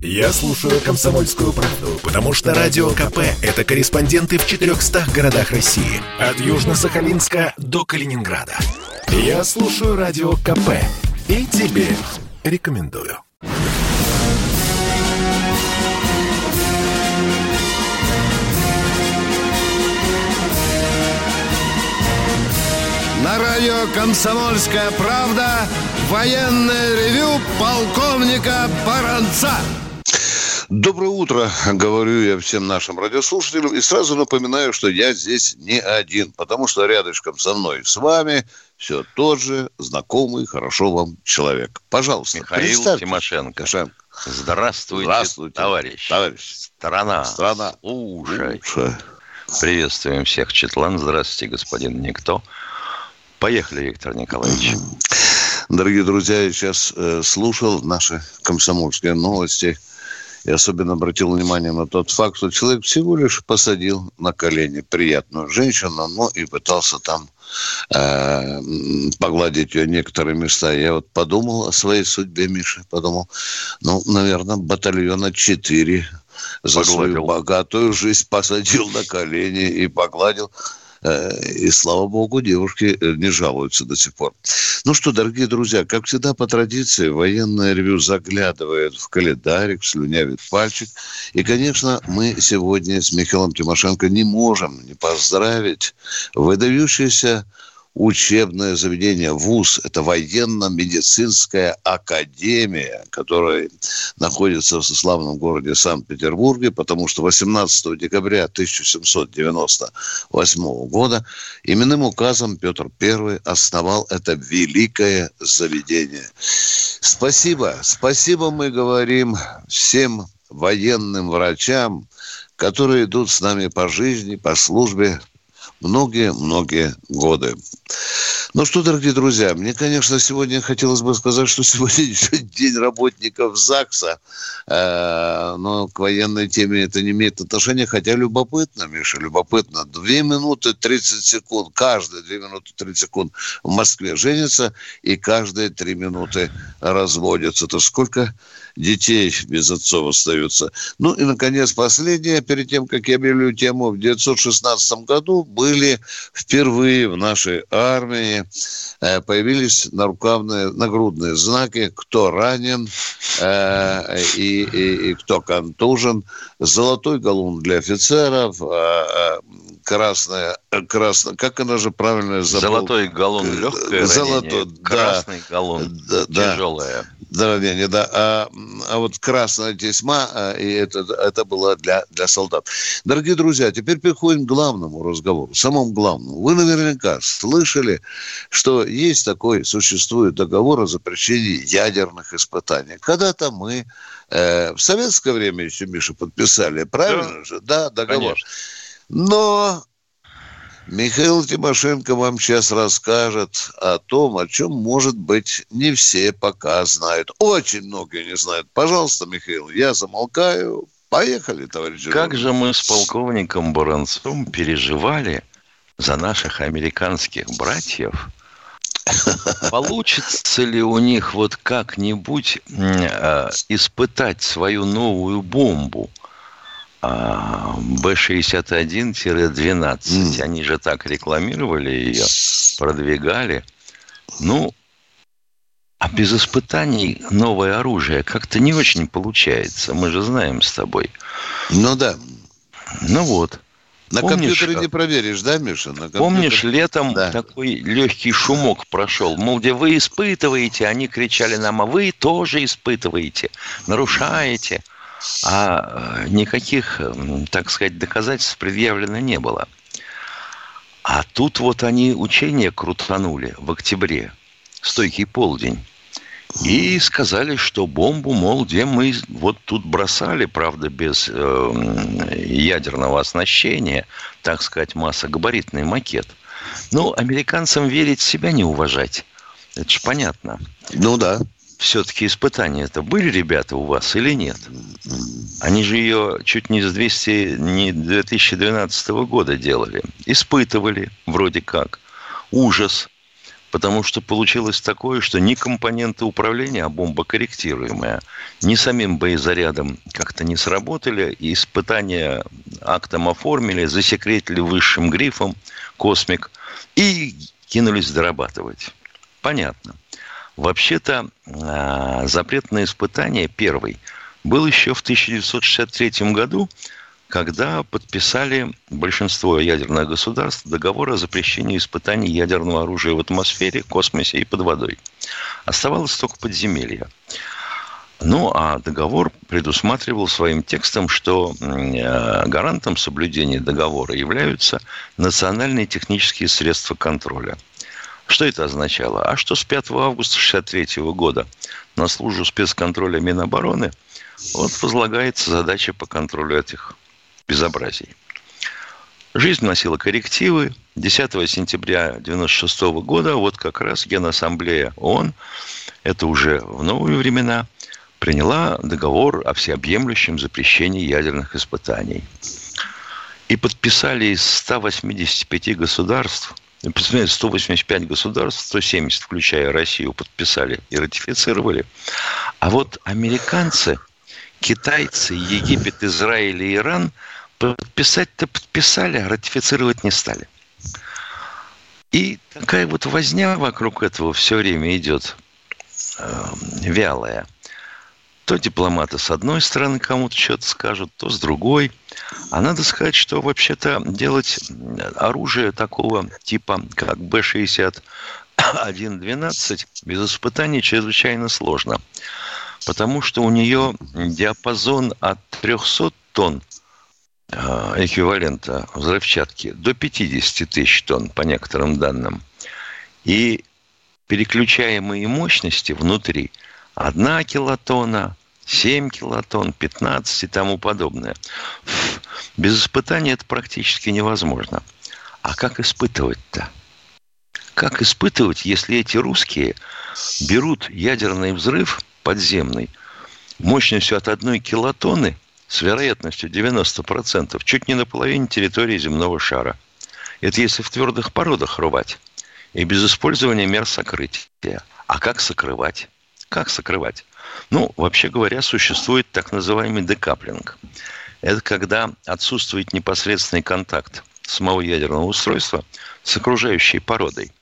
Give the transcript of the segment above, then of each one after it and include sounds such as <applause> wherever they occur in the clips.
Я слушаю «Комсомольскую правду», потому что «Радио КП» — это корреспонденты в 400 городах России. От Южно-Сахалинска до Калининграда. Я слушаю «Радио КП» и тебе рекомендую. На радио «Комсомольская правда» военное ревю полковника Баранца. Доброе утро, говорю я всем нашим радиослушателям. И сразу напоминаю, что я здесь не один, потому что рядышком со мной с вами все тот же знакомый, хорошо вам человек. Пожалуйста, Михаил Тимошенко. Тимошенко. Здравствуйте, Здравствуйте, товарищ. Товарищ. Страна. Страна. Слушай. Слушай. Приветствуем всех, Четлан. Здравствуйте, господин Никто. Поехали, Виктор Николаевич. Дорогие друзья, я сейчас э, слушал наши комсомольские новости и особенно обратил внимание на тот факт, что человек всего лишь посадил на колени приятную женщину, но и пытался там э, погладить ее некоторые места. Я вот подумал о своей судьбе, Миша, подумал, ну, наверное, батальона 4 за Погладил. свою богатую жизнь посадил на колени и погладил. Э, и, слава богу, девушки э, не жалуются до сих пор. Ну что, дорогие друзья, как всегда по традиции, военное ревю заглядывает в календарик, слюнявит пальчик. И, конечно, мы сегодня с Михаилом Тимошенко не можем не поздравить выдающийся учебное заведение, ВУЗ, это военно-медицинская академия, которая находится в славном городе Санкт-Петербурге, потому что 18 декабря 1798 года именным указом Петр I основал это великое заведение. Спасибо, спасибо мы говорим всем военным врачам, которые идут с нами по жизни, по службе, многие-многие годы. Ну что, дорогие друзья, мне, конечно, сегодня хотелось бы сказать, что сегодня <laughs> еще день работников ЗАГСа, э, но к военной теме это не имеет отношения, хотя любопытно, Миша, любопытно. Две минуты 30 секунд, каждые две минуты 30 секунд в Москве женятся, и каждые три минуты разводятся. Это сколько детей без отцов остаются. Ну и, наконец, последнее, перед тем, как я объявлю тему, в 1916 году были впервые в нашей армии э, появились нарукавные, нагрудные знаки, кто ранен э, и, и, и кто контужен. Золотой галун для офицеров, э, красная, красная, как она же правильно забыл? Золотой галлон легкое Золотой, ранение, да, красный галлон да, тяжелое. Да, ранение, да. А, а вот красная тесьма, а, и это, это было для, для солдат. Дорогие друзья, теперь переходим к главному разговору, самому главному. Вы наверняка слышали, что есть такой, существует договор о запрещении ядерных испытаний. Когда-то мы э, в советское время еще, Миша, подписали, правильно да. же? Да, договор. Конечно. Но Михаил Тимошенко вам сейчас расскажет о том, о чем, может быть, не все пока знают. Очень многие не знают. Пожалуйста, Михаил, я замолкаю. Поехали, товарищи. Как же мы с полковником Баранцом переживали за наших американских братьев, <laughs> Получится ли у них вот как-нибудь э, испытать свою новую бомбу? А, Б-61-12. Mm. Они же так рекламировали ее, продвигали. Ну, а без испытаний новое оружие как-то не очень получается. Мы же знаем с тобой. Ну да. Ну вот. На помнишь, компьютере не проверишь, да, Миша? На Помнишь, летом да. такой легкий шумок прошел. Мол, где вы испытываете, они кричали нам, а вы тоже испытываете, нарушаете а э, никаких, так сказать, доказательств предъявлено не было. А тут вот они учения крутанули в октябре, стойкий полдень. И сказали, что бомбу, мол, где мы вот тут бросали, правда, без э, ядерного оснащения, так сказать, массогабаритный макет. Ну, американцам верить себя не уважать. Это же понятно. Ну да все-таки испытания это были ребята у вас или нет? Они же ее чуть не с 200, не 2012 года делали. Испытывали вроде как. Ужас. потому что получилось такое, что ни компоненты управления, а бомба корректируемая, ни самим боезарядом как-то не сработали, и испытания актом оформили, засекретили высшим грифом «Космик» и кинулись дорабатывать. Понятно. Вообще-то а, запрет на испытание первый был еще в 1963 году, когда подписали большинство ядерных государств договор о запрещении испытаний ядерного оружия в атмосфере, космосе и под водой. Оставалось только подземелье. Ну, а договор предусматривал своим текстом, что э, гарантом соблюдения договора являются национальные технические средства контроля. Что это означало? А что с 5 августа 1963 года на службу спецконтроля Минобороны вот возлагается задача по контролю этих безобразий. Жизнь носила коррективы. 10 сентября 1996 года вот как раз Генассамблея ООН, это уже в новые времена, приняла договор о всеобъемлющем запрещении ядерных испытаний. И подписали из 185 государств, 185 государств, 170, включая Россию, подписали и ратифицировали. А вот американцы, китайцы, Египет, Израиль и Иран – подписать-то подписали, а ратифицировать не стали. И такая вот возня вокруг этого все время идет э, вялая. То дипломаты с одной стороны кому-то что-то скажут, то с другой. А надо сказать, что вообще-то делать оружие такого типа, как Б-61-12 без испытаний чрезвычайно сложно. Потому что у нее диапазон от 300 тонн Э, эквивалента взрывчатки до 50 тысяч тонн, по некоторым данным. И переключаемые мощности внутри 1 килотонна, 7 килотонн, 15 и тому подобное. Без испытания это практически невозможно. А как испытывать-то? Как испытывать, если эти русские берут ядерный взрыв подземный мощностью от одной килотонны – с вероятностью 90%, чуть не на половине территории земного шара. Это если в твердых породах рвать. И без использования мер сокрытия. А как сокрывать? Как сокрывать? Ну, вообще говоря, существует так называемый декаплинг. Это когда отсутствует непосредственный контакт самого ядерного устройства с окружающей породой.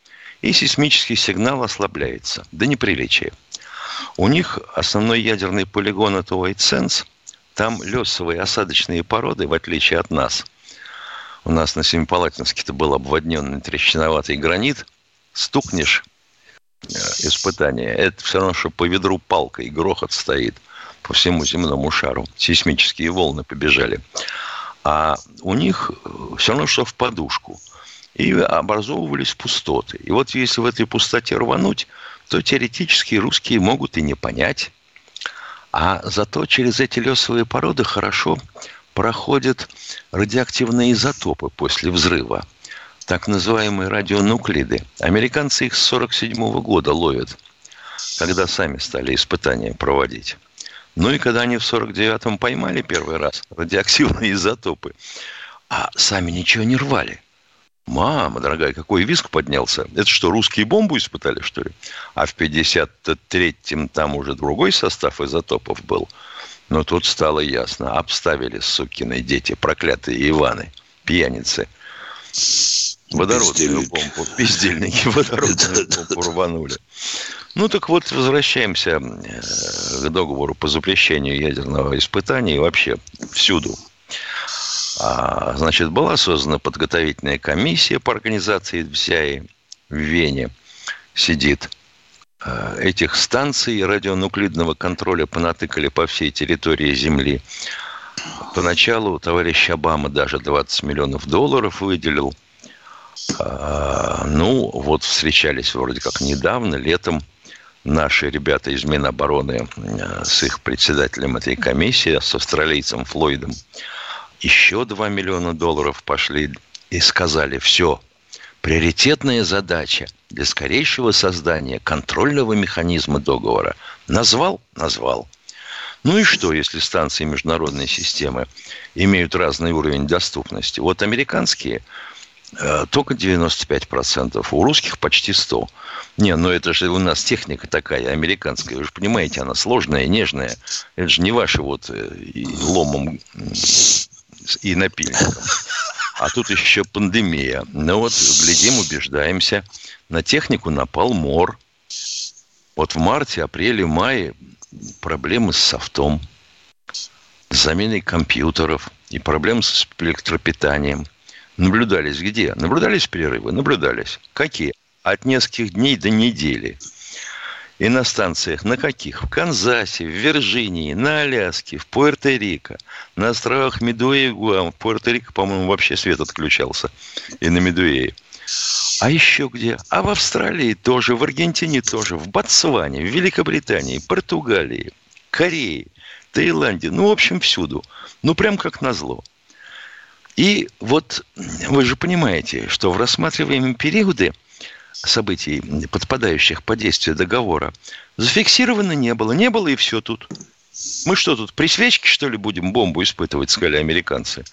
И сейсмический сигнал ослабляется до неприличия. У них основной ядерный полигон – это Sense – там лесовые осадочные породы, в отличие от нас. У нас на Семипалатинске-то был обводненный трещиноватый гранит. Стукнешь испытание. Это все равно, что по ведру палкой грохот стоит по всему земному шару. Сейсмические волны побежали. А у них э, все равно, что в подушку. И образовывались пустоты. И вот если в этой пустоте рвануть, то теоретически русские могут и не понять, а зато через эти лесовые породы хорошо проходят радиоактивные изотопы после взрыва. Так называемые радионуклиды. Американцы их с 1947 года ловят, когда сами стали испытания проводить. Ну и когда они в 49-м поймали первый раз радиоактивные <laughs> изотопы, а сами ничего не рвали. Мама, дорогая, какой виск поднялся. Это что, русские бомбу испытали, что ли? А в 53-м там уже другой состав изотопов был. Но тут стало ясно. Обставили, сукины дети, проклятые Иваны, пьяницы. Водородную бомбу. Пиздельники <laughs> водородную бомбу рванули. Ну так вот, возвращаемся э, к договору по запрещению ядерного испытания и вообще всюду. А, значит, была создана подготовительная комиссия по организации ВСЯИ в Вене. Сидит. А, этих станций радионуклидного контроля понатыкали по всей территории Земли. Поначалу товарищ Обама даже 20 миллионов долларов выделил. А, ну, вот встречались вроде как недавно, летом, наши ребята из Минобороны с их председателем этой комиссии, с австралийцем Флойдом, еще 2 миллиона долларов пошли и сказали, все, приоритетная задача для скорейшего создания контрольного механизма договора. Назвал? Назвал. Ну и что, если станции международной системы имеют разный уровень доступности? Вот американские э, только 95%, у русских почти 100%. Не, ну это же у нас техника такая американская, вы же понимаете, она сложная, нежная. Это же не ваши вот э, ломом и напильником. А тут еще пандемия. Ну вот, глядим, убеждаемся. На технику напал мор. Вот в марте, апреле, мае проблемы с софтом, с заменой компьютеров и проблемы с электропитанием. Наблюдались где? Наблюдались перерывы? Наблюдались. Какие? От нескольких дней до недели. И на станциях на каких? В Канзасе, в Вирджинии, на Аляске, в Пуэрто-Рико, на островах Медуэ и Гуам. В Пуэрто-Рико, по-моему, вообще свет отключался. И на Медуэе. А еще где? А в Австралии тоже, в Аргентине тоже, в Ботсване, в Великобритании, Португалии, Корее, Таиланде. Ну, в общем, всюду. Ну, прям как назло. И вот вы же понимаете, что в рассматриваемые периоды событий, подпадающих под действие договора, зафиксировано не было. Не было и все тут. Мы что тут, при свечке, что ли, будем бомбу испытывать, сказали американцы?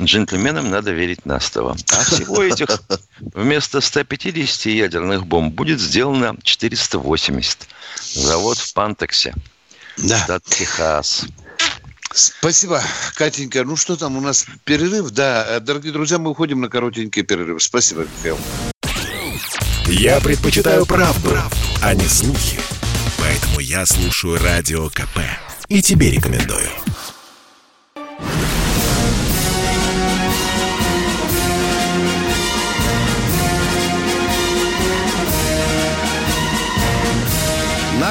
Джентльменам надо верить на слово. А всего этих вместо 150 ядерных бомб будет сделано 480. Завод в Пантексе. Да. Штат Техас. Спасибо, Катенька. Ну что там, у нас перерыв? Да, дорогие друзья, мы уходим на коротенький перерыв. Спасибо, Михаил. Я предпочитаю правду, правду, а не слухи. Поэтому я слушаю Радио КП. И тебе рекомендую.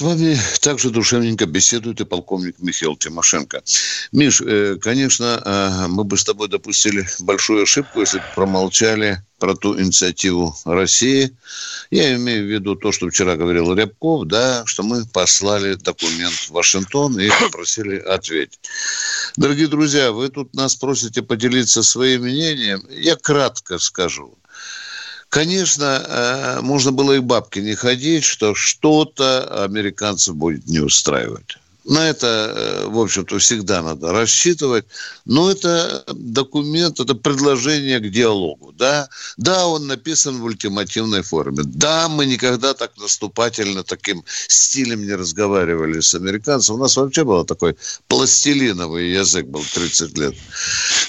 С вами также душевненько беседует и полковник Михаил Тимошенко. Миш, э, конечно, э, мы бы с тобой допустили большую ошибку, если бы промолчали про ту инициативу России. Я имею в виду то, что вчера говорил Рябков, да, что мы послали документ в Вашингтон и попросили ответить. Дорогие друзья, вы тут нас просите поделиться своим мнением. Я кратко скажу. Конечно, э, можно было и бабки не ходить, что что-то американцев будет не устраивать. На это, э, в общем-то, всегда надо рассчитывать. Но это документ, это предложение к диалогу. Да, да он написан в ультимативной форме. Да, мы никогда так наступательно, таким стилем не разговаривали с американцем. У нас вообще был такой пластилиновый язык был 30 лет.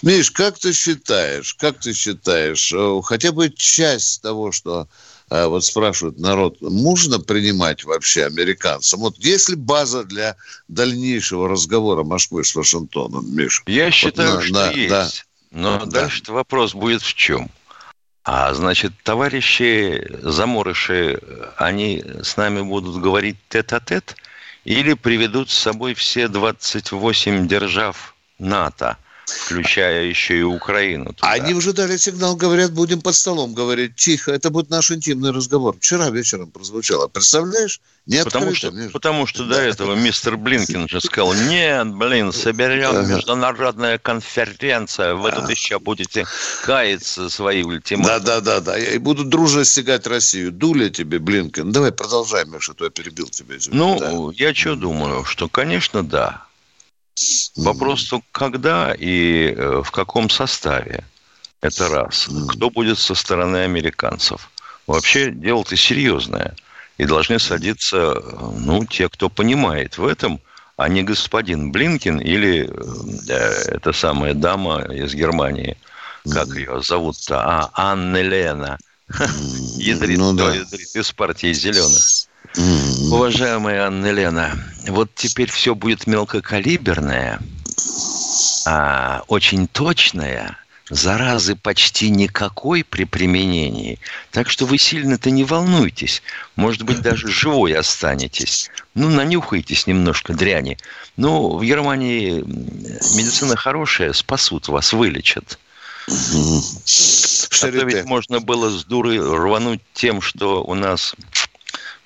Миш, как ты считаешь, как ты считаешь, э, хотя бы часть того, что вот спрашивают народ, можно принимать вообще американцам? Вот есть ли база для дальнейшего разговора Москвы с Вашингтоном, Миша? Я вот считаю, на, что на, есть. Да. Но да. дальше вопрос будет в чем? А значит, товарищи заморыши, они с нами будут говорить тет-а-тет или приведут с собой все 28 держав НАТО – включая еще и Украину. Туда. Они уже дали сигнал, говорят, будем под столом говорить тихо. Это будет наш интимный разговор. Вчера вечером прозвучало. Представляешь? Не потому что, потому что до этого мистер Блинкин же сказал, нет, блин, соберем международная конференция, вы тут еще будете каяться свои ультиматумы. Да, да, да, да, и будут дружно стягать Россию. Дуля тебе, Блинкин. Давай продолжай, Миша, то я перебил тебя. Ну, да. я что думаю, что, конечно, да. Вопрос только когда и э, в каком составе. Это раз. Кто будет со стороны американцев? Вообще дело-то серьезное. И должны садиться, э, ну, те, кто понимает в этом, а не господин Блинкин или э, эта самая дама из Германии. Как ее зовут-то? А, Анна Лена. <laughs> Ядрит, ну, да. ядрит из партии зеленых. Уважаемая Анна Лена, вот теперь все будет мелкокалиберное, а, очень точное, заразы почти никакой при применении. Так что вы сильно-то не волнуйтесь. Может быть, даже живой останетесь. Ну, нанюхайтесь немножко дряни. Ну, в Германии медицина хорошая, спасут вас, вылечат. А то ведь можно было с дуры рвануть тем, что у нас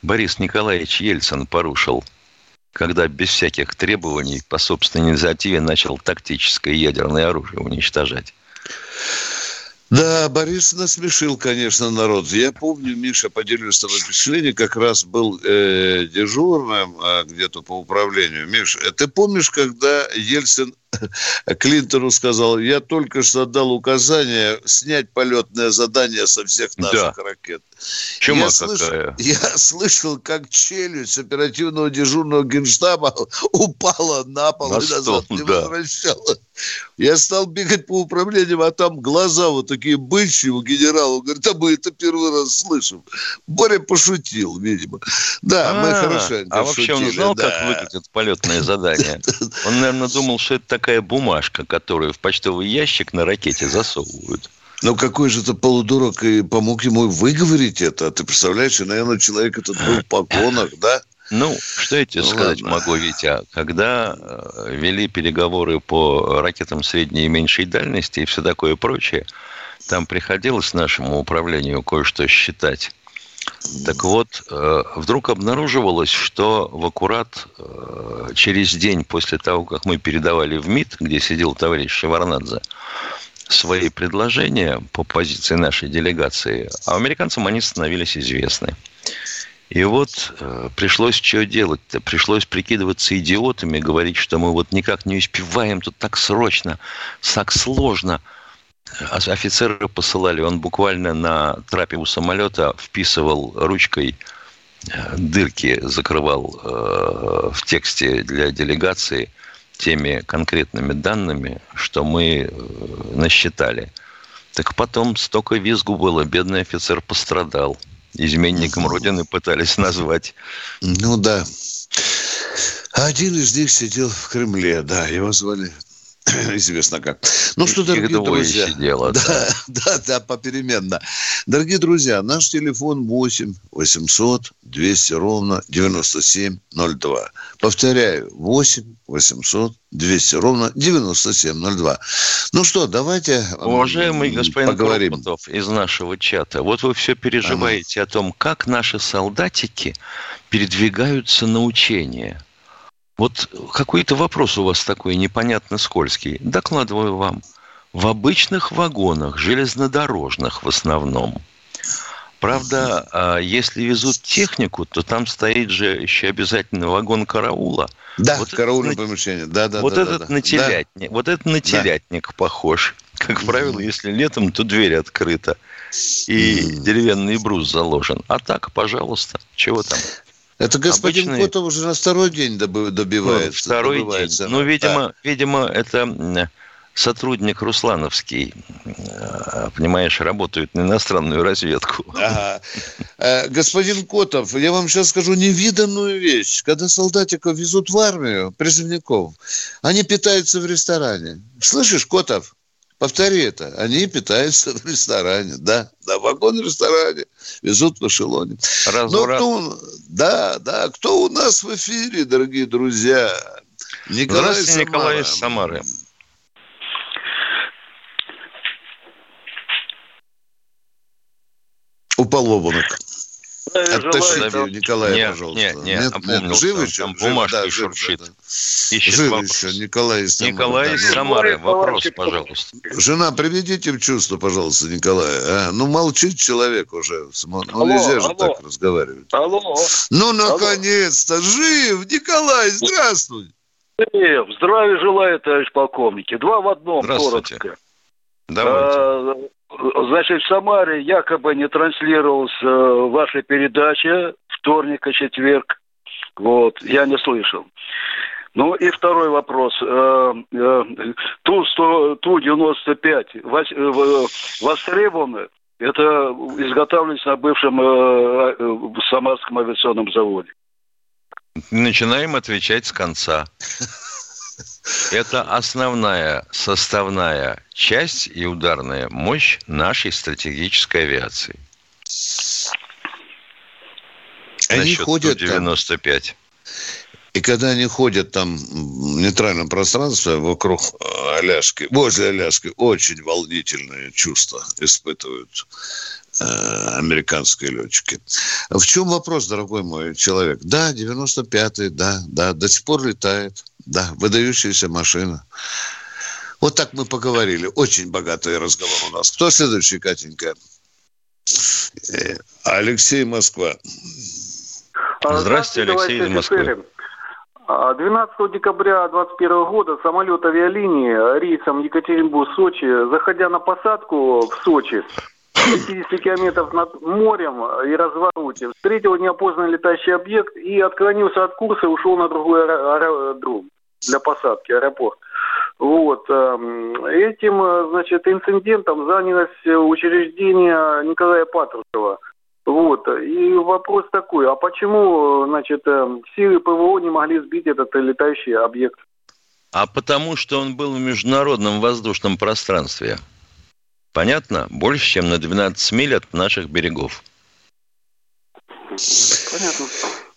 Борис Николаевич Ельцин порушил, когда без всяких требований по собственной инициативе начал тактическое ядерное оружие уничтожать. Да, Борис насмешил, конечно, народ. Я помню, Миша, поделюсь с тобой впечатление, как раз был э, дежурным э, где-то по управлению. Миш, э, ты помнишь, когда Ельцин <laughs> Клинтону сказал, я только что отдал указание снять полетное задание со всех наших да. ракет. Чума я, слышал, я слышал, как челюсть оперативного дежурного генштаба <laughs> упала на пол на и стол, назад не да. возвращалась. Я стал бегать по управлению, а там глаза вот такие бычьи у генерала. Он говорит, а мы это первый раз слышим. Боря пошутил, видимо. Да, мы а, хорошенько А вообще он знал, как выглядит полетное <laughs> задание? Он, наверное, думал, что это такая бумажка, которую в почтовый ящик на ракете засовывают. Ну, какой же это полудурок и помог ему выговорить это? Ты представляешь, наверное, человек этот был в погонах, да? Ну, что я тебе ну, сказать ладно. могу, Витя? Когда э, вели переговоры по ракетам средней и меньшей дальности и все такое прочее, там приходилось нашему управлению кое-что считать. Так вот, э, вдруг обнаруживалось, что в аккурат э, через день после того, как мы передавали в МИД, где сидел товарищ Шеварнадзе, свои предложения по позиции нашей делегации, а американцам они становились известны. И вот э, пришлось что делать-то? Пришлось прикидываться идиотами, говорить, что мы вот никак не успеваем, тут так срочно, так сложно. Офицеры посылали, он буквально на трапе у самолета вписывал ручкой э, дырки, закрывал э, в тексте для делегации теми конкретными данными, что мы э, насчитали. Так потом столько визгу было, бедный офицер пострадал – изменником Родины пытались назвать. Ну да. Один из них сидел в Кремле, да, его звали <laughs> известно как. Ну что, дорогие друзья. Сидело, <laughs> да, да, да, да, попеременно. Дорогие друзья, наш телефон 8 800 200 ровно 9702. Повторяю, 8 800 200 ровно 9702. Ну что, давайте Уважаемый господин поговорим. Кропотов из нашего чата, вот вы все переживаете ага. о том, как наши солдатики передвигаются на учения. Вот какой-то вопрос у вас такой непонятно скользкий. Докладываю вам. В обычных вагонах, железнодорожных в основном. Правда, а если везут технику, то там стоит же еще обязательно вагон караула. Да, вот караульное это, помещение. Да, да, вот да, этот да, на телятник, да. вот этот на телятник да. похож. Как правило, если летом, то дверь открыта и деревянный брус заложен. А так, пожалуйста, чего там? Это господин Обычный... Котов уже на второй день добивается. Ну, второй добивается. день. Ну, видимо, да. видимо, это сотрудник Руслановский, э, понимаешь, работает на иностранную разведку. Ага. Э, господин Котов, я вам сейчас скажу невиданную вещь. Когда солдатиков везут в армию, призывников, они питаются в ресторане. Слышишь, Котов? Повтори это. Они питаются в ресторане, да, да, в вагон-ресторане, везут в эшелоне. Разврат. Ну, кто, да, да, кто у нас в эфире, дорогие друзья? Николай Здравствуйте, Самара. Николай из Самары. Упал в обморок. Оттащите его, Николая, нет, пожалуйста. Нет, нет, нет, опомнился. Нет, жив еще? Там бумажка да, шуршит. Да. Ищет жив вопрос. еще, Николай из Самары. Николай из Самары, вопрос, пожалуйста. Жена, приведите в чувство, пожалуйста, Николая. А? Ну, молчит человек уже. Ну, алло, нельзя же алло. так разговаривать. Алло. Ну, наконец-то, жив! Николай, здравствуй! Жив, здравия желаю, товарищ полковники. Два в одном, коротко. Давайте. А, Значит, в Самаре якобы не транслировалась э, ваша передача вторник и четверг. Вот, я не слышал. Ну и второй вопрос. Э, э, Ту-100, Ту-95 востребованы? Это изготавливается на бывшем Самарском авиационном заводе. Начинаем отвечать с конца. Это основная составная часть и ударная мощь нашей стратегической авиации. Они Насчет ходят 95. Там, и когда они ходят там в нейтральном пространстве вокруг э, Аляски, возле Аляски, очень волнительные чувства испытывают американские летчики. В чем вопрос, дорогой мой человек? Да, 95-й, да, да, до сих пор летает. Да, выдающаяся машина. Вот так мы поговорили. Очень богатый разговор у нас. Кто следующий, Катенька? Э, Алексей Москва. А, здравствуйте, Алексей из Москвы. 12 а, декабря 2021 года самолет авиалинии рейсом Екатеринбург-Сочи, заходя на посадку в Сочи, 50 километров над морем и развороте, встретил неопознанный летающий объект и отклонился от курса и ушел на другой аэродром для посадки, аэропорт. Вот. Эм, этим, значит, инцидентом занялось учреждение Николая Патрушева. Вот. И вопрос такой, а почему, значит, эм, силы ПВО не могли сбить этот летающий объект? А потому что он был в международном воздушном пространстве. Понятно? Больше, чем на 12 миль от наших берегов. Понятно.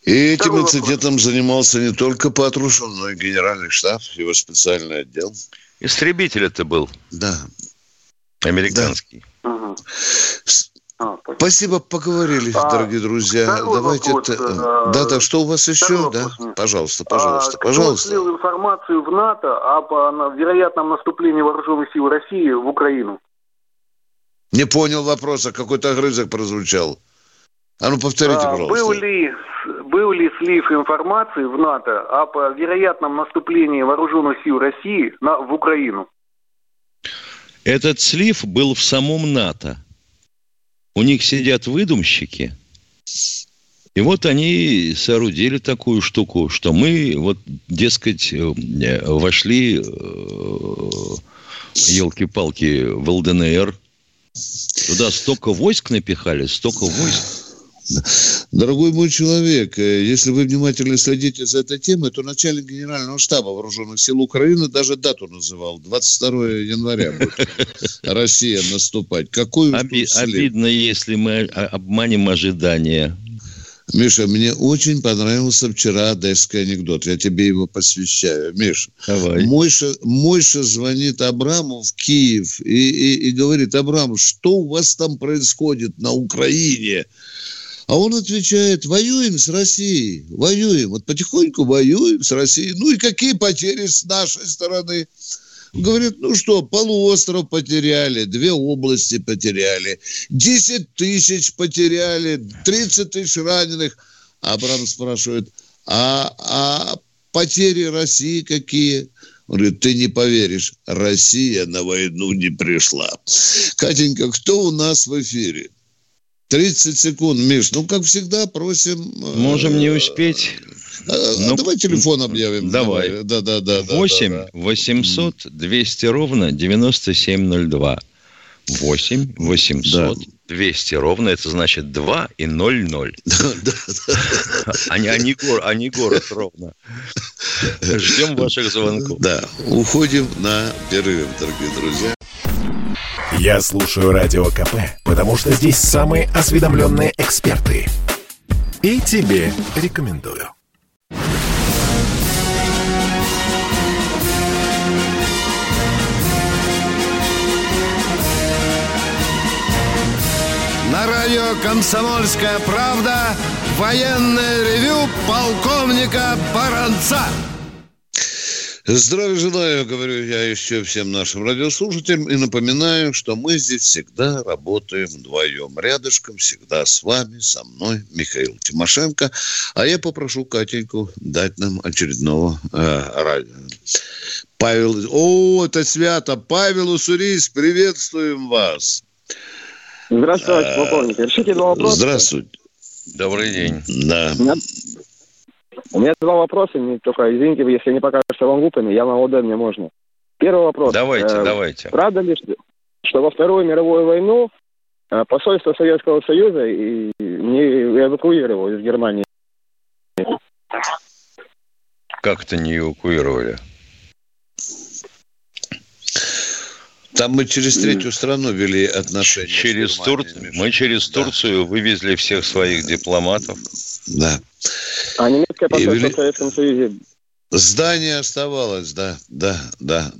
И этим Второй инцидентом вопрос. занимался не только Патрушев, но и генеральный штаб, его специальный отдел. Истребитель это был. Да. Американский. Да. Угу. А, спасибо, поговорили, а, дорогие друзья. Давайте вопрос, это... Э, да, да, что у вас еще? Да, пожалуйста, пожалуйста, а, пожалуйста. Кто информацию в НАТО об вероятном наступлении вооруженных сил России в Украину? Не понял вопроса, какой-то огрызок прозвучал. А ну повторите, а, пожалуйста. Был ли, был ли слив информации в НАТО об вероятном наступлении вооруженных сил России на, в Украину? Этот слив был в самом НАТО. У них сидят выдумщики. И вот они соорудили такую штуку, что мы, вот, дескать, э, вошли, елки-палки, э, в ЛДНР. Туда столько войск напихали, столько войск. Дорогой мой человек, э, если вы внимательно следите за этой темой, то начальник генерального штаба вооруженных сил Украины даже дату называл. 22 января будет Россия наступать. Какой Оби- Обидно, если мы обманем ожидания. Миша, мне очень понравился вчера одесский анекдот. Я тебе его посвящаю. Миша, Давай. Мойша, Мойша звонит Абраму в Киев и, и, и говорит, Абрам, что у вас там происходит на Украине? А он отвечает, воюем с Россией, воюем. Вот потихоньку воюем с Россией. Ну и какие потери с нашей стороны? Говорит, ну что, полуостров потеряли, две области потеряли, 10 тысяч потеряли, 30 тысяч раненых. Абрам спрашивает, а, а потери России какие? Он говорит, ты не поверишь, Россия на войну не пришла. Катенька, кто у нас в эфире? 30 секунд, Миш. Ну, как всегда, просим... Э, Можем не успеть. А ну, давай телефон объявим. Давай. Да, да, да. 8 да, да. 800 200 ровно 9702. 8 800 да. 200 ровно, это значит 2 и 0 0. <laughs> Да, да, да. А, а, не гор, а не город ровно. Ждем ваших звонков. Да, уходим на перерыв, дорогие друзья. Я слушаю Радио КП, потому что здесь самые осведомленные эксперты. И тебе рекомендую. Радио «Комсомольская правда» военное ревю полковника Баранца. Здравия желаю, говорю я еще всем нашим радиослушателям. И напоминаю, что мы здесь всегда работаем вдвоем. Рядышком всегда с вами, со мной, Михаил Тимошенко. А я попрошу Катеньку дать нам очередного э, радио. Павел... О, это свято. Павел Уссурийск, приветствуем вас. Здравствуйте, полковник. Решите два вопроса. Здравствуйте. Добрый день. Да. У меня два вопроса, только извините, если не покажется вам глупыми, я на ОД мне можно. Первый вопрос. Давайте, э, давайте. Правда ли, что во Вторую мировую войну э, посольство Советского Союза и не эвакуировало из Германии? Как это не эвакуировали? Там мы через третью страну вели отношения. Через Тур... Мы через Турцию да. вывезли всех своих дипломатов. Да. А немецкое посольство вели... в Советском Союзе? Здание оставалось, да, да, да.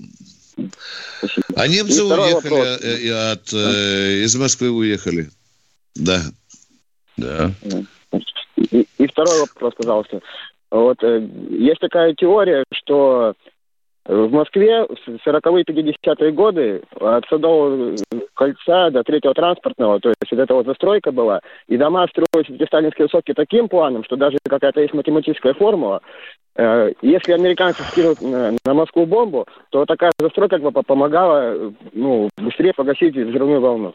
А немцы уехали э, от, э, из Москвы уехали. Да. Да. И, и второй вопрос, пожалуйста. Вот э, есть такая теория, что В Москве в 40-е 50-е годы от Садового кольца до Третьего транспортного, то есть вот эта вот застройка была, и дома строились в эти сталинские высотки таким планом, что даже какая-то есть математическая формула, э, если американцы скинут на Москву бомбу, то такая застройка как бы помогала ну, быстрее погасить взрывную волну.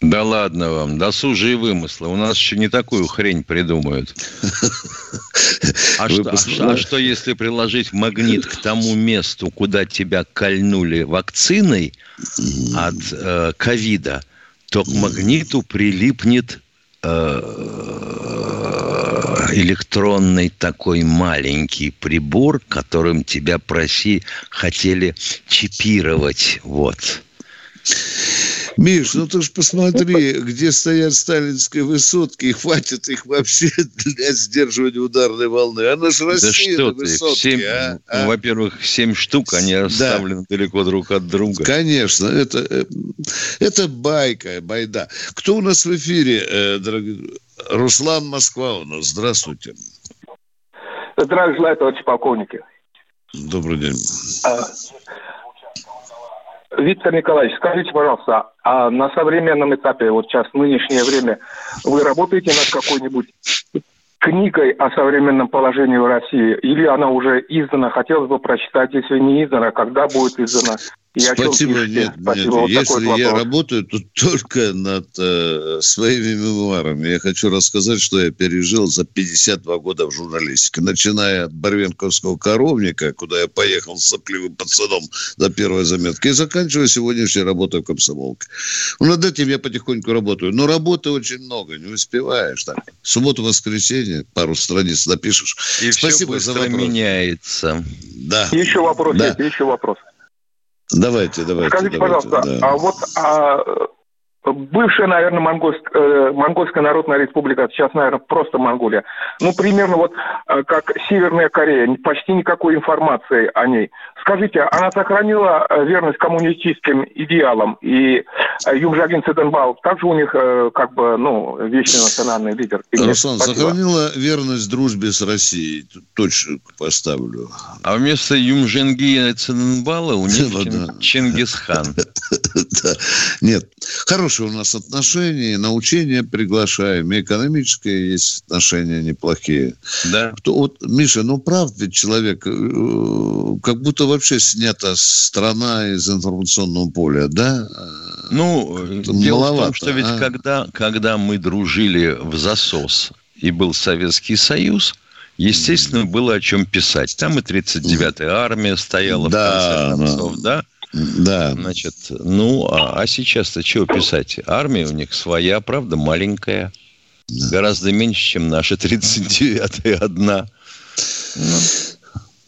Да ладно вам, досужие вымыслы. У нас еще не такую хрень придумают. <laughs> А что, а, а что, если приложить магнит к тому месту, куда тебя кольнули вакциной от э, ковида, то к магниту прилипнет э, электронный такой маленький прибор, которым тебя проси хотели чипировать. Вот. Миш, ну ты ж посмотри, где стоят сталинские высотки, и хватит их вообще для сдерживания ударной волны. Она же Россия да что высотки, семь, а? а? Во-первых, семь штук, они расставлены да. далеко друг от друга. Конечно, это, э, это байка, байда. Кто у нас в эфире, э, дорогой? Руслан Москва у нас. Здравствуйте. Здравия желаю, товарищи полковники. Добрый день. А, Виктор Николаевич, скажите, пожалуйста, а на современном этапе, вот сейчас, в нынешнее время, вы работаете над какой-нибудь книгой о современном положении в России? Или она уже издана? Хотелось бы прочитать, если не издана, когда будет издана? И Спасибо, нет, Спасибо. нет. Вот Если я работаю, то <laughs> только над э, своими мемуарами. Я хочу рассказать, что я пережил за 52 года в журналистике. Начиная от Барвенковского коровника, куда я поехал с сопливым пацаном до первой заметки, и заканчивая сегодняшней работой в комсомолке. Ну, над этим я потихоньку работаю. Но работы очень много, не успеваешь. Так. Субботу-воскресенье, пару страниц напишешь. И Спасибо все быстро за вопрос. меняется. Да. Еще вопрос да. есть, еще вопрос. Давайте, давайте. Скажите, давайте, пожалуйста, да. а вот а, бывшая, наверное, Монгольск, э, Монгольская Народная Республика, сейчас, наверное, просто Монголия, ну, примерно вот э, как Северная Корея, почти никакой информации о ней. Скажите, она сохранила э, верность коммунистическим идеалам, и э, Юмжагин Циденбал также у них э, как бы, ну, вечный национальный лидер? Руслан, сохранила верность дружбе с Россией, точно поставлю. А вместо Юмженгина Циденбала у них <laughs> ну Чингисхан. <laughs> Нет, хорошие у нас отношения, на учения приглашаем, и экономические есть отношения неплохие. Да. Вот, Миша, ну прав ведь человек, как будто вообще снята страна из информационного поля, да? Ну, Это дело маловато, в том, что ведь а? когда, когда мы дружили в засос и был Советский Союз, естественно, было о чем писать. Там и 39-я армия стояла да, в конце концов, да? Да. Значит, ну, а, а сейчас-то чего писать? Армия у них своя, правда, маленькая. Да. Гораздо меньше, чем наша 39-я одна. Ну.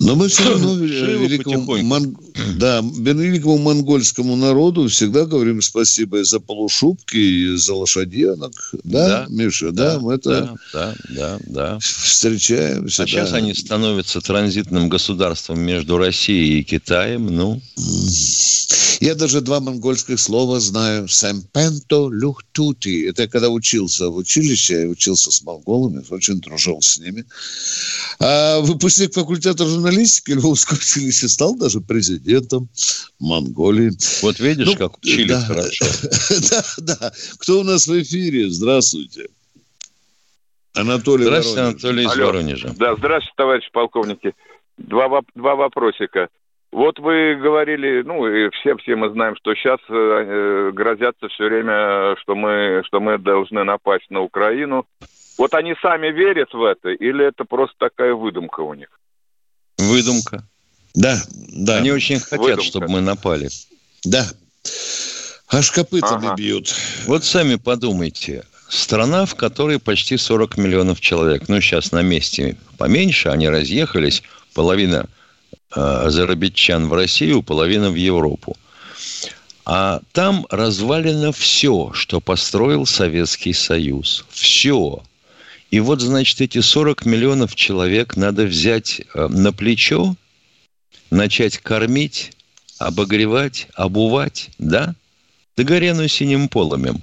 Но мы все равно великому, мон... да, великому монгольскому народу всегда говорим спасибо и за полушубки, и за лошаденок. Да, да Миша, да, да мы это да, да, да, встречаем. А сейчас они становятся транзитным государством между Россией и Китаем. Ну, я даже два монгольских слова знаю. Сэмпенто люхтути. Это я когда учился в училище, я учился с монголами, очень дружил с ними. А выпускник факультета журналистики Львовского училища стал даже президентом Монголии. Вот видишь, ну, как учили да, хорошо. <laughs> Да, да. Кто у нас в эфире? Здравствуйте. Анатолий Здравствуйте, Воронеж. Анатолий из Алло. Воронежа. Да, здравствуйте, товарищи полковники. Два, два вопросика. Вот вы говорили, ну, и все, все мы знаем, что сейчас э, э, грозятся все время, что мы, что мы должны напасть на Украину. Вот они сами верят в это, или это просто такая выдумка у них? Выдумка. Да, да. Они очень хотят, выдумка. чтобы мы напали. Да. Аж копытами ага. бьют. Вот сами подумайте. Страна, в которой почти 40 миллионов человек. Ну, сейчас на месте поменьше, они разъехались. Половина Э, азербайджан в Россию, половина в Европу. А там развалено все, что построил Советский Союз. Все. И вот, значит, эти 40 миллионов человек надо взять э, на плечо, начать кормить, обогревать, обувать, да? Да горяну синим поломем.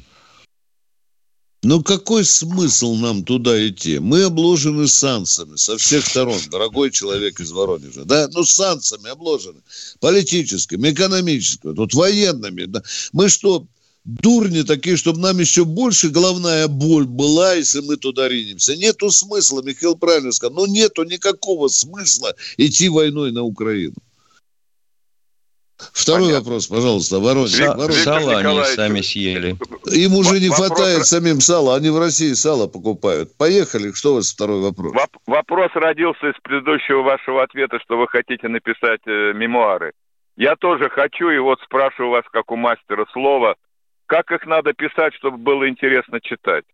Но какой смысл нам туда идти? Мы обложены санкциями со всех сторон, дорогой человек из Воронежа. Да? Ну, санкциями обложены. Политическими, экономическими, тут военными. Да? Мы что, дурни такие, чтобы нам еще больше головная боль была, если мы туда ринемся. Нету смысла, Михаил правильно сказал, но нету никакого смысла идти войной на Украину. Второй Понятно. вопрос, пожалуйста, Воронеж. Вик, Воронеж. Сало они сами съели. Им уже не вопрос... хватает самим сала. Они в России сало покупают. Поехали. Что у вас второй вопрос? Воп- вопрос родился из предыдущего вашего ответа, что вы хотите написать э, мемуары. Я тоже хочу, и вот спрашиваю вас, как у мастера слова, как их надо писать, чтобы было интересно читать?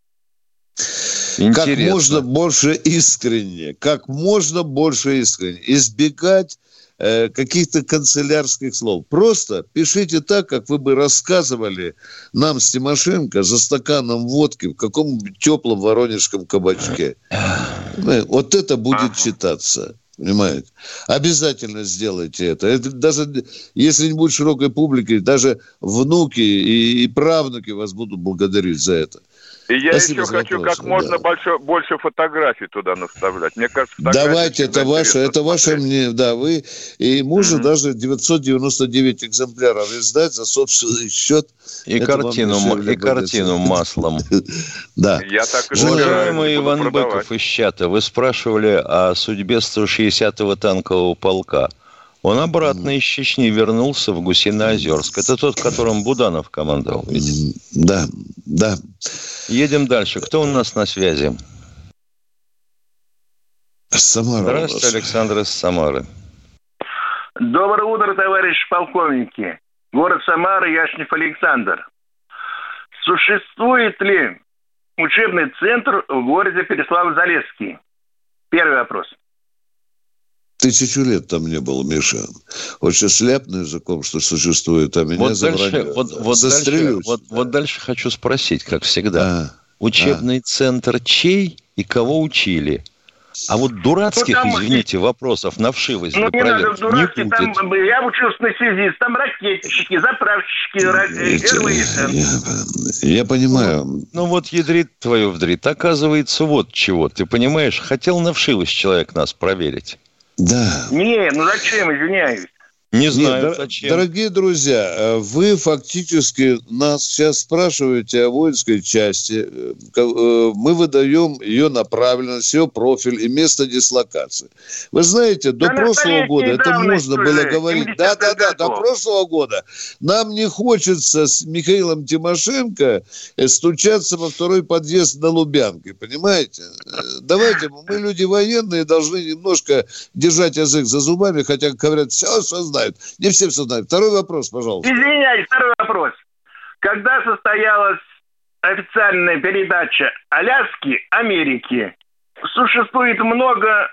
Интересно. Как можно больше искренне, как можно больше искренне. Избегать э, каких-то канцелярских слов. Просто пишите так, как вы бы рассказывали нам с Тимошенко за стаканом водки в каком-нибудь теплом воронежском кабачке. Вот это будет читаться. Понимаете? Обязательно сделайте это. это. Даже если не будет широкой публики, даже внуки и, и правнуки вас будут благодарить за это. И я Спасибо еще хочу вопрос, как можно да. больше, больше фотографий туда наставлять. Мне кажется, Давайте, это ваше, это ваше мне, да, вы. И можно mm-hmm. даже 999 экземпляров издать за собственный счет. И это картину, и картину маслом. <laughs> Да. Я так и Уважаемый Иван Быков из чата, вы спрашивали о судьбе 160-го танкового полка. Он обратно из Чечни вернулся в Гусиноозерск. Это тот, которым Буданов командовал, ведь? Да, да. Едем дальше. Кто у нас на связи? Самара. Здравствуйте, Александр из Самары. Доброе утро, товарищ полковники. Город Самара, Яшнев Александр. Существует ли учебный центр в городе Переславль-Залесский? Первый вопрос. Тысячу лет там не было, Миша. Вот сейчас ляпну языком, что существует, а меня вот дальше, вот, вот, дальше, вот, да. вот дальше хочу спросить, как всегда. А, Учебный а. центр чей и кого учили? А вот дурацких, ну, там, извините, вопросов на вшивость ну, не надо дурацких, там, я учился на связи, там ракетчики, заправщики, я, я, я понимаю. Ну, ну вот ядрит твою вдрит. Оказывается, вот чего. Ты понимаешь, хотел на вшивость человек нас проверить. Да. Не, ну зачем, извиняюсь. Не знаю, Нет, зачем. Дорогие друзья, э, вы фактически нас сейчас спрашиваете о воинской части. Э, э, мы выдаем ее направленность, ее профиль и место дислокации. Вы знаете, до да прошлого года это можно было говорить. Да, да, да, до прошлого года. Нам не хочется с Михаилом Тимошенко стучаться во второй подъезд на Лубянке, понимаете? Давайте, мы люди военные, должны немножко держать язык за зубами, хотя говорят, все, все знают. Не все все знают. Второй вопрос, пожалуйста. Извиняюсь, второй вопрос. Когда состоялась официальная передача Аляски Америки, существует много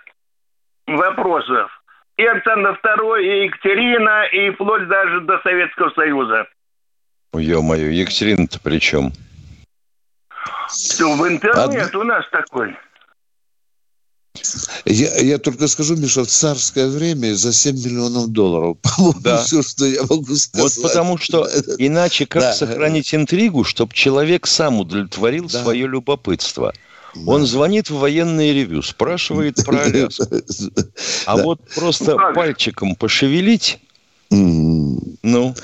вопросов. И Александр II, и Екатерина, и вплоть даже до Советского Союза. Ё-моё, Екатерина-то при чем? В интернет Од... у нас такой. Я, я только скажу, Миша, в царское время за 7 миллионов долларов. <laughs> По-моему, да. все, что я могу сказать. Вот потому что <laughs> иначе как да. сохранить интригу, чтобы человек сам удовлетворил да. свое любопытство? Да. Он звонит в военное ревю, спрашивает про <laughs> Аляску. А да. вот просто пальчиком пошевелить, ну...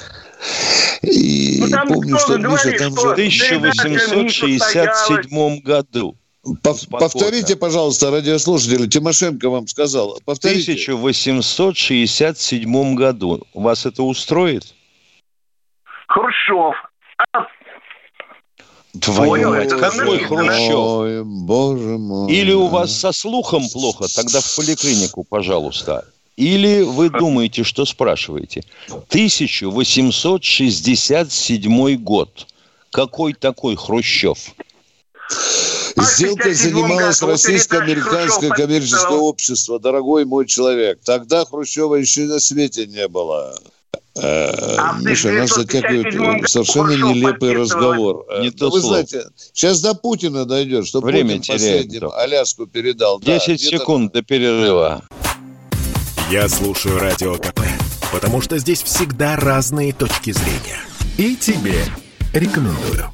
И ну, помню, что, Миша, там же... В 1867 году Повторите, пожалуйста, радиослушатели. Тимошенко вам сказал. Повторите. В 1867 году. Вас это устроит? Хрущев. Твою мать, какой Хрущев? Ой, боже мой. Или у вас со слухом плохо, тогда в поликлинику, пожалуйста. Или вы думаете, что спрашиваете? 1867 год. Какой такой Хрущев? Сделкой занималось российско-американское коммерческое общество, дорогой мой человек. Тогда Хрущева еще на свете не было. Э, а Миша, нас затягивает совершенно нелепый разговор. Э, не то Вы знаете, сейчас до Путина дойдет, что Время Путин последним Аляску передал. 10 да, секунд до перерыва. Я слушаю Радио КП, потому что здесь всегда разные точки зрения. И тебе рекомендую.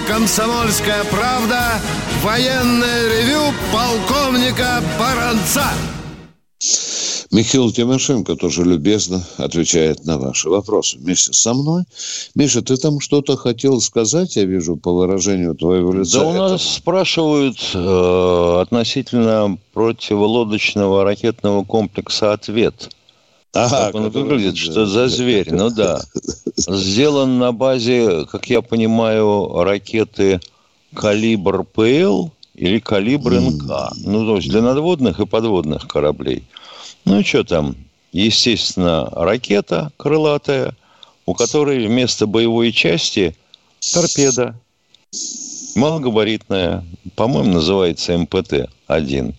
«Комсомольская правда» военное ревю полковника Баранца. Михаил Тимошенко тоже любезно отвечает на ваши вопросы вместе со мной. Миша, ты там что-то хотел сказать, я вижу, по выражению твоего лица. Да у нас спрашивают э, относительно противолодочного ракетного комплекса «Ответ». Ага, как он выглядит, что за зверь? Ну да. <laughs> Сделан на базе, как я понимаю, ракеты «Калибр ПЛ» или «Калибр НК». Ну, то есть для надводных и подводных кораблей. Ну, что там? Естественно, ракета крылатая, у которой вместо боевой части торпеда. Малогабаритная. По-моему, называется МПТ-1.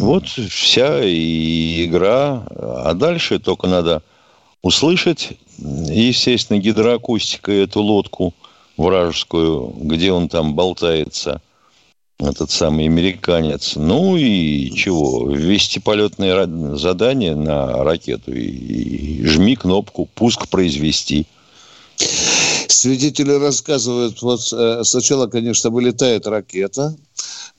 Вот вся игра. А дальше только надо услышать, естественно, гидроакустикой эту лодку вражескую, где он там болтается – этот самый американец. Ну и чего? Ввести полетное задание на ракету и жми кнопку «Пуск произвести». Свидетели рассказывают, вот э, сначала, конечно, вылетает ракета,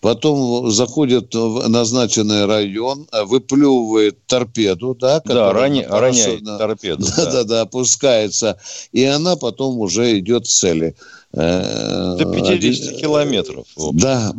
потом заходит в назначенный район, э, выплевывает торпеду, да, да роня, роняет торпеду, да, <laughs> да, да, да, опускается, и она потом уже идет к цели. До 50 э, километров. Да.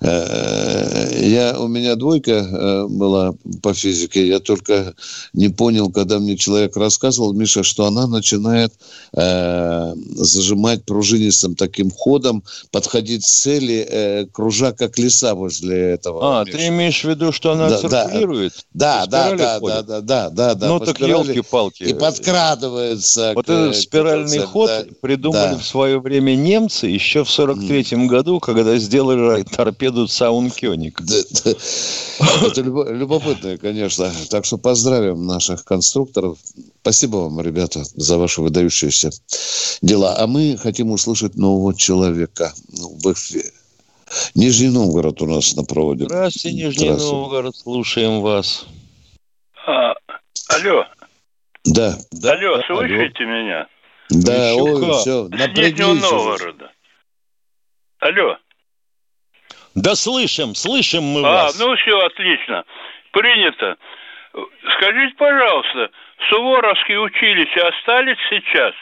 Э, я, у меня двойка э, была по физике. Я только не понял, когда мне человек рассказывал, Миша, что она начинает зажимать пружинистым таким ходом, подходить к цели, кружа как леса возле этого. А, Миша. ты имеешь в виду, что она да, циркулирует? Да, да, да, да, да, да, да, да. Ну так елки-палки. И подкрадывается. Вот к, этот спиральный к, ход да, придумали да. в свое время время немцы еще в 43-м году, когда сделали торпеду Цаункёник. Это любопытно, конечно. Так что поздравим наших конструкторов. Спасибо вам, ребята, за ваши выдающиеся дела. А мы хотим услышать нового человека в эфире. Нижний Новгород у нас на проводе. Здравствуйте, Нижний Здравствуйте. Новгород, слушаем вас. А, алло. Да. да. Алло, слышите алло. меня? Да, Еще ой, как. все, напряглись. Новгорода. Алло. Да слышим, слышим мы а, вас. А, ну все, отлично. Принято. Скажите, пожалуйста, Суворовские училища остались сейчас?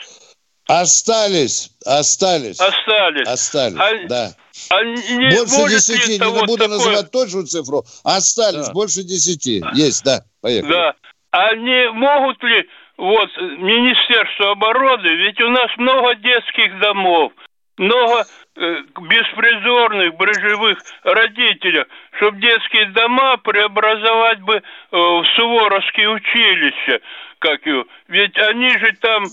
Остались, остались. Остались. Остались, а, да. А не, больше десяти, не вот буду такое... называть точную цифру. Остались да. больше десяти. Есть, да, поехали. Да. А не могут ли вот Министерство обороны, ведь у нас много детских домов, много э, беспризорных, брежевых родителей, чтобы детские дома преобразовать бы э, в Суворовские училища, как его. Ведь они же там,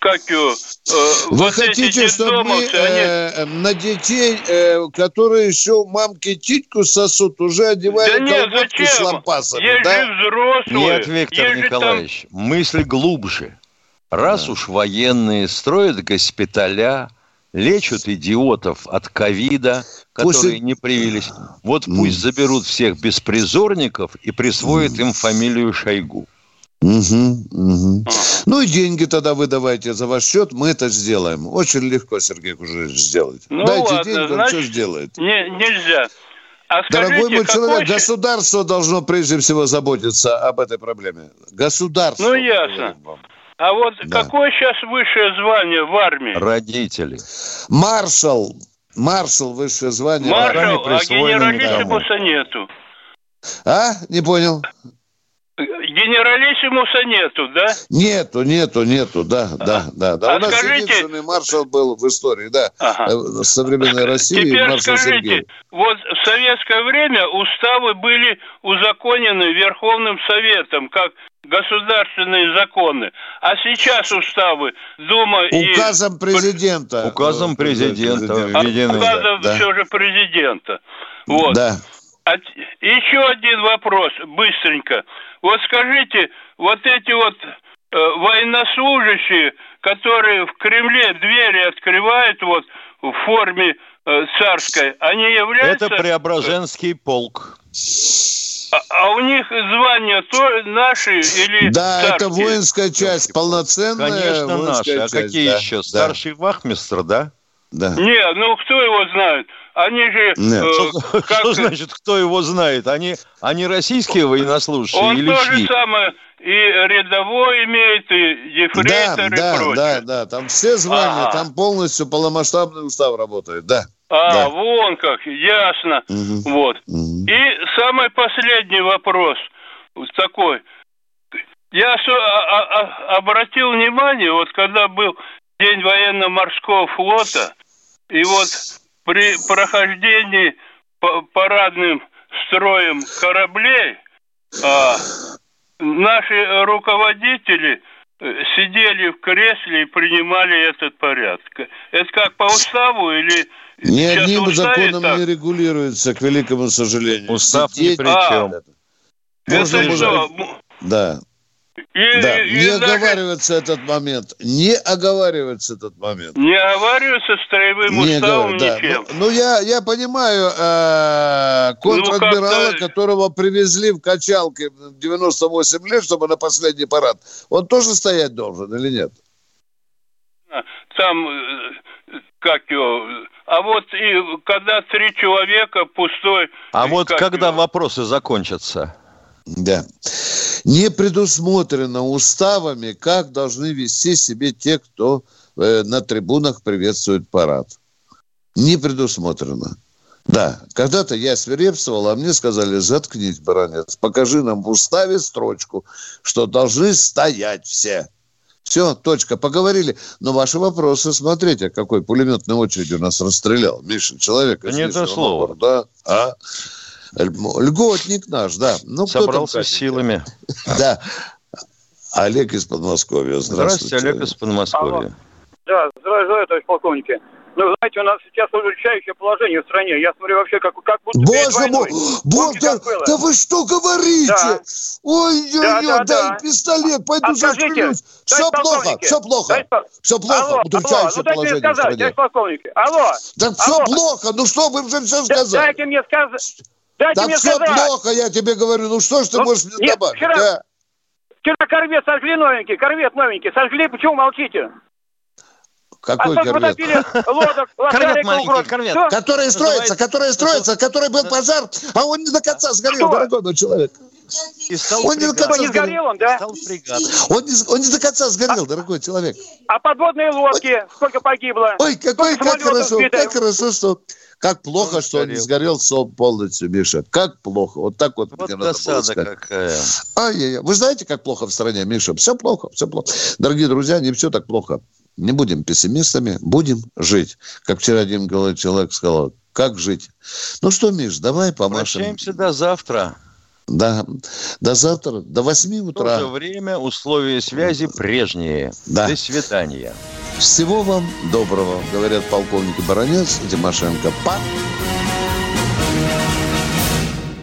как его, э, Вы вот хотите, чтобы мы э, они... на детей, э, которые еще мамки титьку сосут, уже одевали да нет, зачем? с лампасами, Есть да? же взрослые. Нет, Виктор Есть Николаевич, там... мысль глубже. Раз да. уж военные строят госпиталя, лечат идиотов от ковида, которые После... не привились. Вот пусть заберут всех беспризорников и присвоят им фамилию Шойгу. Угу, угу. Ну и деньги тогда вы давайте за ваш счет, мы это сделаем. Очень легко, Сергей Кужевич, сделать. Ну, Дайте ладно, деньги, он значит, все сделает. Не, нельзя. А скажите, Дорогой мой человек, какой... государство должно прежде всего заботиться об этой проблеме. Государство. Ну, ясно. А вот да. какое сейчас высшее звание в армии? Родители. Маршал. Маршал высшее звание. Маршал, а генералиссимуса нету. А? Не понял. Генералиссимуса нету, да? Нету, нету, нету, да, да, да. да. А У нас скажите... единственный маршал был в истории, да, ага. Э, современной России, Теперь маршал скажите, Сергей. вот в советское время уставы были узаконены Верховным Советом, как государственные законы. А сейчас уставы Дума Указом и... президента. Указом президента. президента. А, указом да. все же президента. Вот. Да. А, еще один вопрос, быстренько. Вот скажите, вот эти вот э, военнослужащие, которые в Кремле двери открывают вот в форме э, царской, они являются... Это Преображенский полк. А, а у них звания то наши или Да, царские? это воинская часть, полноценная Конечно, наши. А какие да, еще? Да. Старший вахмистр, да? Да. Не, ну кто его знает? Они же... Нет. Э, что, <laughs> как... что значит, кто его знает? Они, они российские военнослужащие Он или то же самое и рядовой имеет, и ефрейтор, да, и да, прочее. Да, да, там все звания, а там полностью полномасштабный устав работает, да. А, да. вон как, ясно. Угу. Вот. Угу. И самый последний вопрос такой. Я а, а, обратил внимание, вот когда был День военно-морского флота, и вот при прохождении парадным строем кораблей а, наши руководители э, сидели в кресле и принимали этот порядок. Это как по уставу или... Ни одним законом так? не регулируется, к великому сожалению. Устав Сидеть... ни при чем. А, Можно это что? Да. И, да, и, не и оговаривается даже... этот момент. Не оговаривается этот момент. Не оговаривается строевым не уставом да. ничем. Ну, ну я, я понимаю э, контр-адмирала, ну, которого привезли в качалке в 98 лет, чтобы на последний парад, он тоже стоять должен или нет? Там, э, как его... А вот и когда три человека пустой... А вот когда его? вопросы закончатся? Да. Не предусмотрено уставами, как должны вести себе те, кто э, на трибунах приветствует парад. Не предусмотрено. Да, когда-то я свирепствовал, а мне сказали, заткнись, баронец, покажи нам в уставе строчку, что должны стоять все. Все, точка, поговорили. Но ваши вопросы, смотрите, какой пулеметной очередью нас расстрелял. Миша, человек. Да не то слово. Да, а? Льготник наш, да. Ну, Собрался с силами. <laughs> Да. Олег из Подмосковья. Здравствуйте, Здравствуйте Олег из Подмосковья. Да, здравствуйте, товарищ полковники. Ну, знаете, у нас сейчас удручающее положение в стране. Я смотрю вообще, как, как будто Боже мой! Боже, да, да вы что говорите? Да. Ой-ой-ой, да, да, дай да. пистолет, пойду а застрелюсь. Все плохо, все плохо. Дай, все плохо, алло, удручающее алло, ну, положение сказать, в стране. Алло. Да алло. все плохо, ну что вы уже все сказали? Дайте мне сказать. Дайте да мне все сказать. плохо, я тебе говорю. Ну что ж ты ну, можешь мне нет, добавить? Вчера, да? вчера корвет сожгли новенький, корвет новенький. Сожгли, почему молчите? Какой а корвет? лодок, <laughs> корвет маленький, корвет. Который строится, который строится, который был пожар, а он не до конца сгорел, дорогой мой человек. И стал он не до конца не сгорел, он, да? Стал он, не, он не до конца сгорел, а, дорогой человек. А подводные лодки, Ой. сколько погибло? Ой, какой, как хорошо, как хорошо, что как плохо, он что он не сгорел полностью, Миша. Как плохо. Вот так вот, вот досада какая. Ай-яй-яй. Вы знаете, как плохо в стране, Миша? Все плохо, все плохо. Дорогие друзья, не все так плохо. Не будем пессимистами, будем жить. Как вчера один человек сказал, как жить? Ну что, Миш, давай помашем. Прощаемся до завтра. Да, до завтра, до 8 утра. В то же время условия связи прежние. Да. До свидания. Всего вам доброго, говорят полковник Баранец и Тимошенко. Пока.